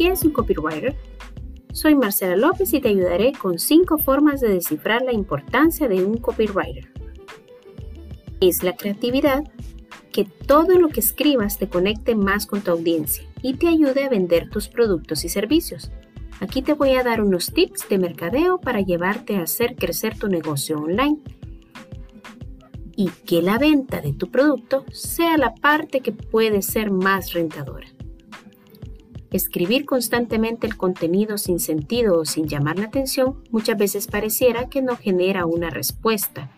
¿Qué es un copywriter? Soy Marcela López y te ayudaré con 5 formas de descifrar la importancia de un copywriter. Es la creatividad que todo lo que escribas te conecte más con tu audiencia y te ayude a vender tus productos y servicios. Aquí te voy a dar unos tips de mercadeo para llevarte a hacer crecer tu negocio online y que la venta de tu producto sea la parte que puede ser más rentadora. Escribir constantemente el contenido sin sentido o sin llamar la atención muchas veces pareciera que no genera una respuesta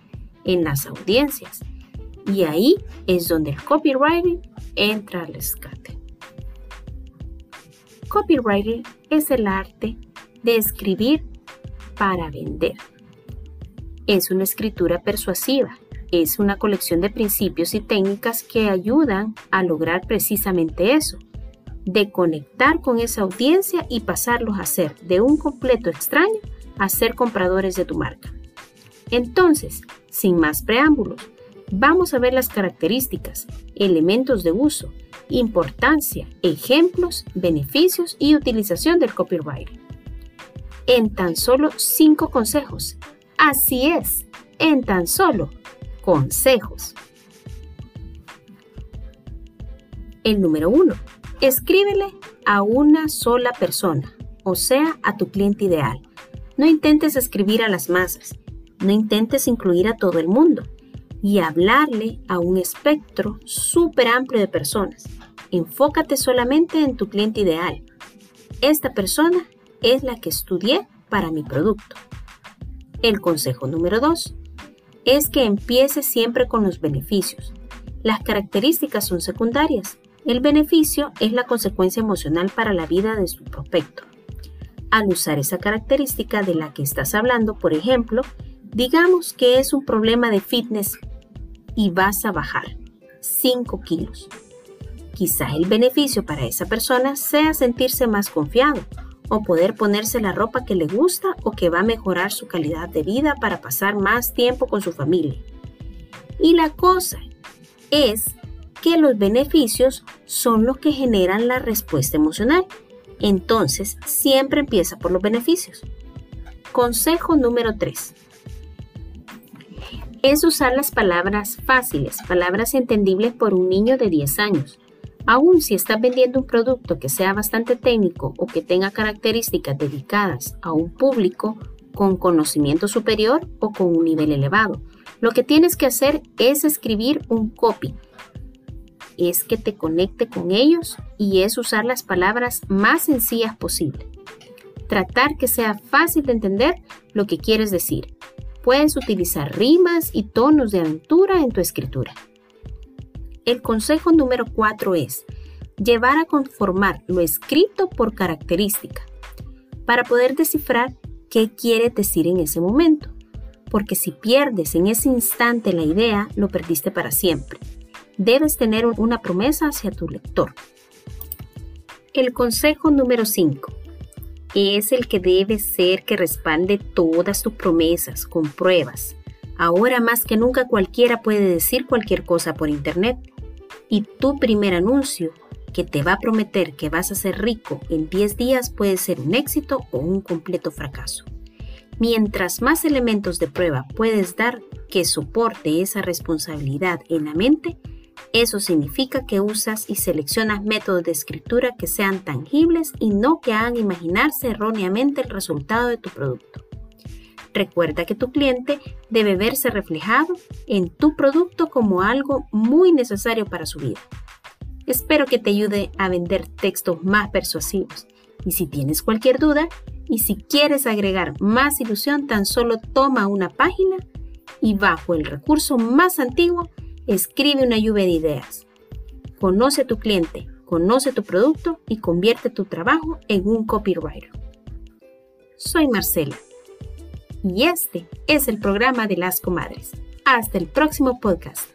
en las audiencias. Y ahí es donde el copywriting entra al rescate. Copywriting es el arte de escribir para vender. Es una escritura persuasiva, es una colección de principios y técnicas que ayudan a lograr precisamente eso, de conectar con esa audiencia y pasarlos a ser de un completo extraño a ser compradores de tu marca. Entonces, sin más preámbulos, vamos a ver las características, elementos de uso, importancia, ejemplos, beneficios y utilización del copywriting. En tan solo 5 consejos. Así es, en tan solo consejos. El número 1 Escríbele a una sola persona, o sea, a tu cliente ideal. No intentes escribir a las masas, no intentes incluir a todo el mundo y hablarle a un espectro súper amplio de personas. Enfócate solamente en tu cliente ideal. Esta persona es la que estudié para mi producto. El consejo número 2 es que empieces siempre con los beneficios. Las características son secundarias. El beneficio es la consecuencia emocional para la vida de su prospecto. Al usar esa característica de la que estás hablando, por ejemplo, digamos que es un problema de fitness y vas a bajar 5 kilos. Quizás el beneficio para esa persona sea sentirse más confiado o poder ponerse la ropa que le gusta o que va a mejorar su calidad de vida para pasar más tiempo con su familia. Y la cosa es que los beneficios son los que generan la respuesta emocional. Entonces, siempre empieza por los beneficios. Consejo número 3. Es usar las palabras fáciles, palabras entendibles por un niño de 10 años. Aún si estás vendiendo un producto que sea bastante técnico o que tenga características dedicadas a un público con conocimiento superior o con un nivel elevado, lo que tienes que hacer es escribir un copy es que te conecte con ellos y es usar las palabras más sencillas posible. Tratar que sea fácil de entender lo que quieres decir. Puedes utilizar rimas y tonos de aventura en tu escritura. El consejo número 4 es llevar a conformar lo escrito por característica para poder descifrar qué quiere decir en ese momento. Porque si pierdes en ese instante la idea, lo perdiste para siempre debes tener una promesa hacia tu lector. El consejo número 5 es el que debe ser que respalde todas tus promesas con pruebas. Ahora más que nunca cualquiera puede decir cualquier cosa por internet y tu primer anuncio que te va a prometer que vas a ser rico en 10 días puede ser un éxito o un completo fracaso. Mientras más elementos de prueba puedes dar que soporte esa responsabilidad en la mente, eso significa que usas y seleccionas métodos de escritura que sean tangibles y no que hagan imaginarse erróneamente el resultado de tu producto. Recuerda que tu cliente debe verse reflejado en tu producto como algo muy necesario para su vida. Espero que te ayude a vender textos más persuasivos. Y si tienes cualquier duda y si quieres agregar más ilusión, tan solo toma una página y bajo el recurso más antiguo Escribe una lluvia de ideas. Conoce a tu cliente, conoce tu producto y convierte tu trabajo en un copywriter. Soy Marcela y este es el programa de las comadres. Hasta el próximo podcast.